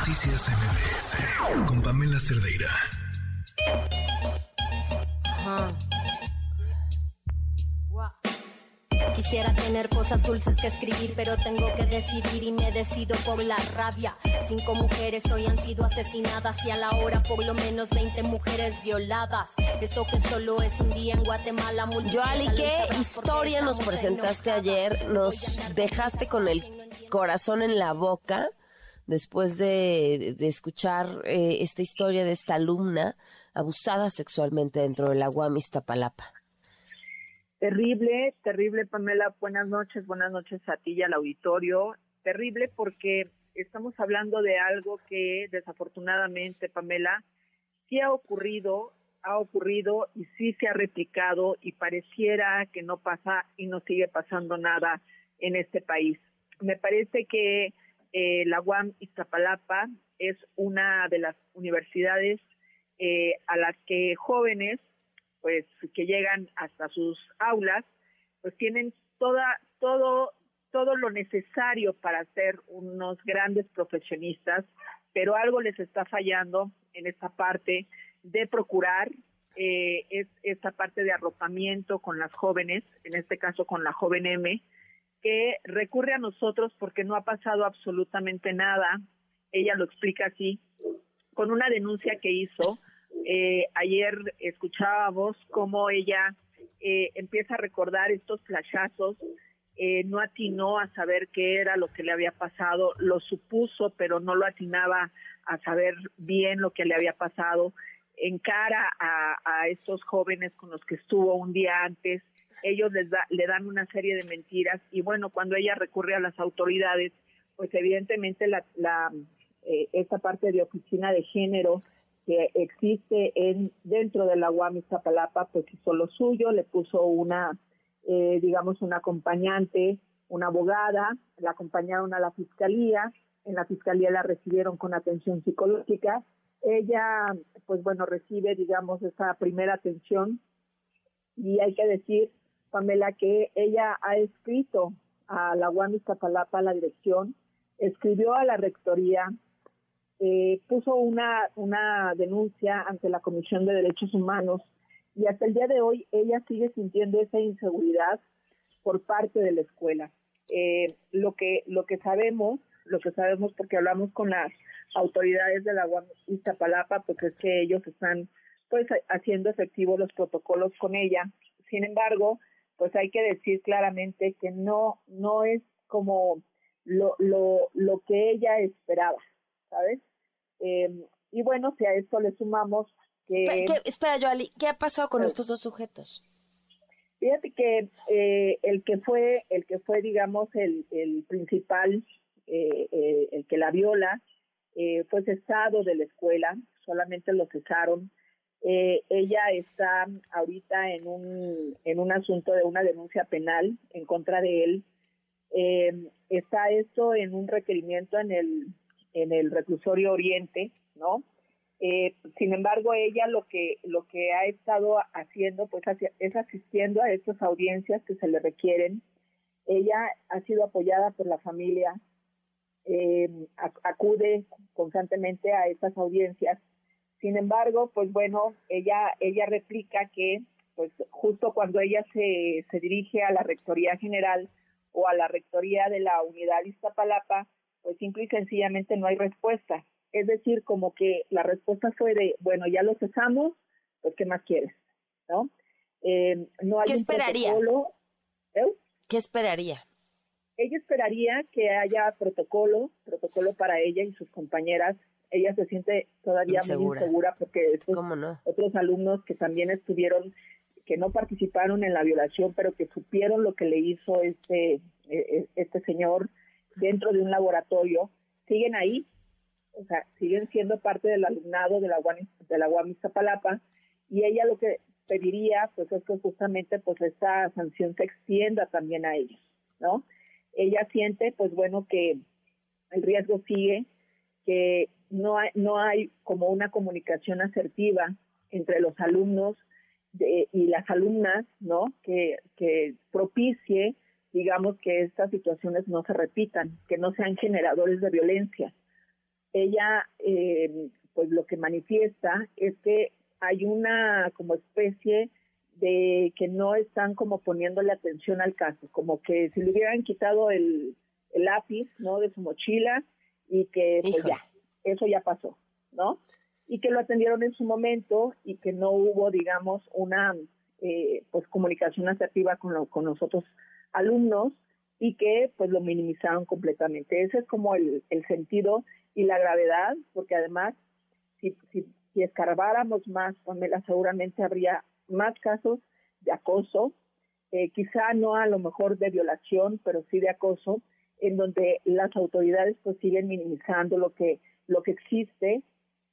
Noticias MBS con Pamela Cerdeira. Quisiera tener cosas dulces que escribir, pero tengo que decidir y me decido por la rabia. Cinco mujeres hoy han sido asesinadas y a la hora por lo menos 20 mujeres violadas. Eso que solo es un día en Guatemala. Joali, ¿qué historia nos presentaste ayer? Nos dejaste con el corazón en la boca después de, escuchar eh, esta historia de esta alumna abusada sexualmente dentro de la UAM Iztapalapa. Terrible, terrible, Pamela. Buenas noches, buenas noches a ti y al auditorio. Terrible porque estamos hablando de algo que desafortunadamente, Pamela, sí ha ocurrido, ha ocurrido y sí se ha replicado y pareciera que no pasa y no sigue pasando nada en este país. Me parece que eh, la UAM Iztapalapa es una de las universidades eh, a las que jóvenes pues que llegan hasta sus aulas, pues tienen toda, todo, todo lo necesario para ser unos grandes profesionistas, pero algo les está fallando en esta parte de procurar eh, es esta parte de arropamiento con las jóvenes, en este caso con la joven M, que recurre a nosotros porque no ha pasado absolutamente nada. Ella lo explica así, con una denuncia que hizo eh, ayer escuchábamos cómo ella eh, empieza a recordar estos flashazos, eh, no atinó a saber qué era lo que le había pasado, lo supuso, pero no lo atinaba a saber bien lo que le había pasado. En cara a, a estos jóvenes con los que estuvo un día antes, ellos les da, le dan una serie de mentiras y bueno, cuando ella recurre a las autoridades, pues evidentemente la, la eh, esta parte de oficina de género que existe en dentro de la UAM Iztapalapa, pues hizo lo suyo, le puso una, eh, digamos, una acompañante, una abogada, la acompañaron a la fiscalía, en la fiscalía la recibieron con atención psicológica. Ella, pues bueno, recibe, digamos, esa primera atención y hay que decir, Pamela, que ella ha escrito a la UAM Iztapalapa, la dirección, escribió a la rectoría, eh, puso una, una denuncia ante la Comisión de Derechos Humanos y hasta el día de hoy ella sigue sintiendo esa inseguridad por parte de la escuela. Eh, lo que lo que sabemos, lo que sabemos porque hablamos con las autoridades de la UAM Iztapalapa, pues es que ellos están pues haciendo efectivos los protocolos con ella. Sin embargo, pues hay que decir claramente que no no es como lo, lo, lo que ella esperaba, ¿sabes? Eh, y bueno, si a esto le sumamos que... espera, Joali, ¿qué ha pasado con estos dos sujetos? Fíjate que eh, el que fue, el que fue, digamos, el, el principal, eh, eh el que la viola, eh, fue cesado de la escuela, solamente lo cesaron. Eh, ella está ahorita en un, en un asunto de una denuncia penal en contra de él. está esto en un requerimiento en el en el reclusorio Oriente, ¿no? Eh, sin embargo, ella lo que lo que ha estado haciendo, pues, es asistiendo a estas audiencias que se le requieren. Ella ha sido apoyada por la familia, eh, acude constantemente a estas audiencias. Sin embargo, pues bueno, ella ella replica que, pues, justo cuando ella se se dirige a la rectoría general o a la rectoría de la unidad Iztapalapa, pues simple y sencillamente no hay respuesta. Es decir, como que la respuesta fue de, bueno, ya lo cesamos, pues ¿qué más quieres? ¿No? Eh, no hay ¿Qué esperaría? ¿eh? ¿Qué esperaría? Ella esperaría que haya protocolo, protocolo para ella y sus compañeras. Ella se siente todavía muy insegura porque estos otros alumnos que también estuvieron, que no participaron en la violación, pero que supieron lo que le hizo este, e, este señor, dentro de un laboratorio, siguen ahí, o sea, siguen siendo parte del alumnado de la UAM, de la UAM y ella lo que pediría, pues es que justamente pues esta sanción se extienda también a ellos, ¿no? Ella siente, pues bueno, que el riesgo sigue, que no hay, no hay como una comunicación asertiva entre los alumnos y las alumnas, ¿no? Que, que propicie digamos, que estas situaciones no se repitan, que no sean generadores de violencia. ella eh, pues lo que manifiesta es que hay una como especie de que no están como poniéndole atención al caso, como que si le hubieran quitado el, lápiz, ¿no? De su mochila y que pues ya, eso ya pasó, ¿no? Y que lo atendieron en su momento y que no hubo, digamos, una eh, pues comunicación asertiva con, con los otros alumnos y que pues lo minimizaron completamente. Ese es como el, el sentido y la gravedad, porque además si, si, si escarbáramos más, Pamela, seguramente habría más casos de acoso, eh, quizá no a lo mejor de violación, pero sí de acoso, en donde las autoridades pues siguen minimizando lo que lo que existe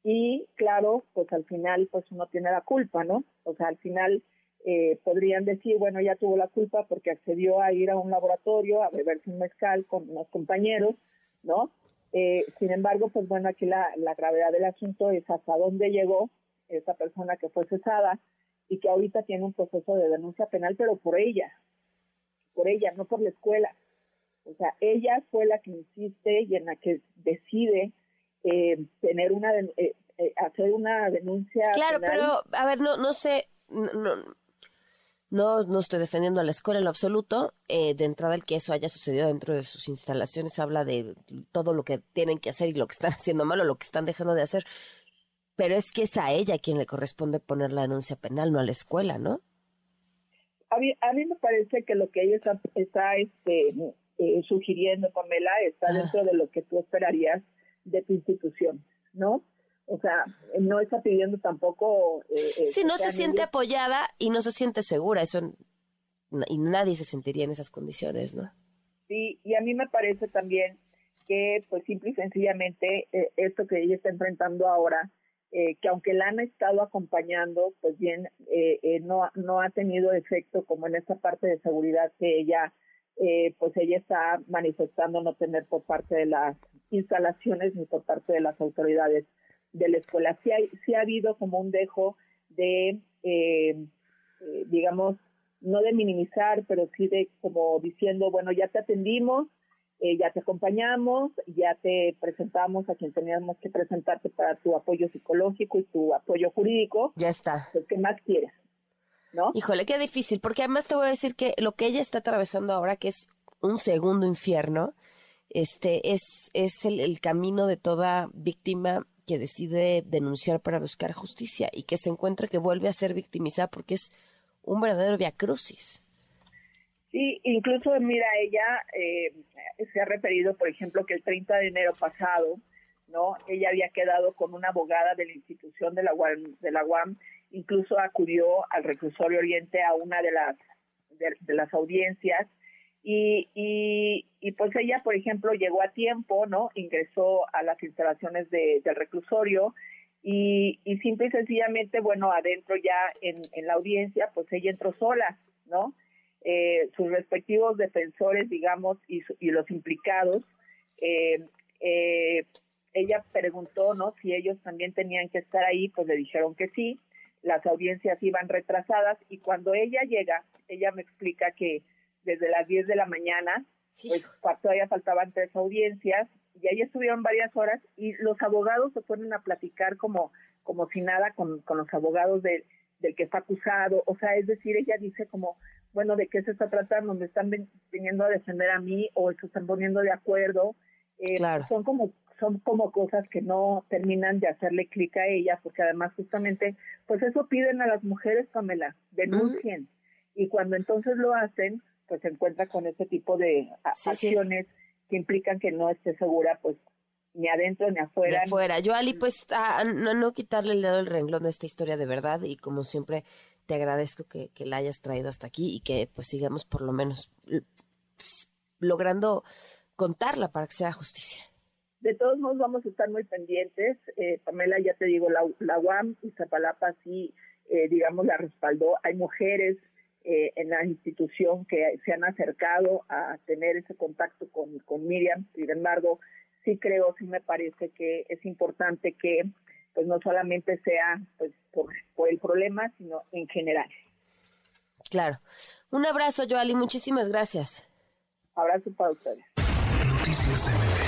y claro, pues al final pues uno tiene la culpa, ¿no? O sea, al final eh, podrían decir, bueno, ya tuvo la culpa porque accedió a ir a un laboratorio a beberse un mezcal con unos compañeros, ¿no? Eh, sin embargo, pues bueno, aquí la, la gravedad del asunto es hasta dónde llegó esa persona que fue cesada, y que ahorita tiene un proceso de denuncia penal, pero por ella, por ella, no por la escuela. O sea, ella fue la que insiste y en la que decide eh, tener una eh, eh, hacer una denuncia. Claro, pero a ver, no no sé, no, no, no estoy defendiendo a la escuela en lo absoluto. de entrada, el que eso haya sucedido dentro de sus instalaciones habla de todo lo que tienen que hacer y lo que están haciendo mal o lo que están dejando de hacer. Pero es que es a ella quien le corresponde poner la denuncia penal, no a la escuela, ¿no? A mí, a mí me parece que lo que ella está, está este, eh, sugiriendo, Pamela, está ah. dentro de lo que tú esperarías de tu institución, ¿no? O sea, no está pidiendo tampoco... Eh, eh sí, no se siente apoyada y no se siente segura, eso y nadie se sentiría en esas condiciones, ¿no? Sí, y a mí me parece también que, pues, simple y sencillamente, eh, esto que ella está enfrentando ahora eh, que aunque la han estado acompañando, pues bien, eh, eh, no, no ha tenido efecto como en esa parte de seguridad que ella, pues ella está manifestando no tener por parte de las instalaciones ni por parte de las autoridades de la escuela. Sí, hay, sí ha habido como un dejo de, digamos, no de minimizar, pero sí de como diciendo, bueno, ya te atendimos, eh, ya te acompañamos, ya te presentamos a quien teníamos que presentarte para tu apoyo psicológico y tu apoyo jurídico. Ya está. Pues, ¿Qué más quieres? ¿No? Híjole, qué difícil, porque además te voy a decir que lo que ella está atravesando ahora, que es un segundo infierno, este es, es el, el camino de toda víctima que decide denunciar para buscar justicia y que se encuentra que vuelve a ser victimizada porque es un verdadero viacrucis. Sí, incluso, mira, ella eh, se ha referido, por ejemplo, que el 30 de enero pasado, ¿no? Ella había quedado con una abogada de la institución de la UAM, de la UAM incluso acudió al reclusorio Oriente a una de las de, las audiencias y, y, pues ella, por ejemplo, llegó a tiempo, ¿no? Ingresó a las instalaciones del reclusorio y, y simple y sencillamente, bueno, adentro ya en, en la audiencia, pues ella entró sola, ¿no? Eh, sus respectivos defensores, digamos, y, los implicados, eh, eh, ella preguntó, ¿no? Si ellos también tenían que estar ahí, pues le dijeron que sí. Las audiencias iban retrasadas y cuando ella llega, ella me explica que desde las 10 de la mañana, pues todavía faltaban tres audiencias y ahí estuvieron varias horas y los abogados se fueron a platicar como, como si nada con, con los abogados de, del que está acusado. O sea, es decir, ella dice como, bueno, ¿de qué se está tratando? ¿Me están viniendo a defender a mí o se están poniendo de acuerdo? Eh, son como son como cosas que no terminan de hacerle clic a ella, porque además justamente, pues eso piden a las mujeres, Pamela, denuncien. Y cuando entonces lo hacen, pues se encuentra con ese tipo de acciones que implican que no esté segura, pues ni adentro ni afuera. Ni afuera. Yo, Ali, pues no, no quitarle el dedo del renglón de esta historia de verdad y como siempre te agradezco que, la hayas traído hasta aquí y que pues sigamos por lo menos logrando contarla para que sea justicia. De todos modos vamos a estar muy pendientes. Eh, Pamela, ya te digo, la, la UAM y Zapalapa sí, eh, digamos, la respaldó. Hay mujeres eh, en la institución que se han acercado a tener ese contacto con, con Miriam. Sin embargo, sí creo, sí me parece que es importante que pues no solamente sea pues por, el problema, sino en general. Claro. Un abrazo, Joali, muchísimas gracias. Abrazo para ustedes. Noticias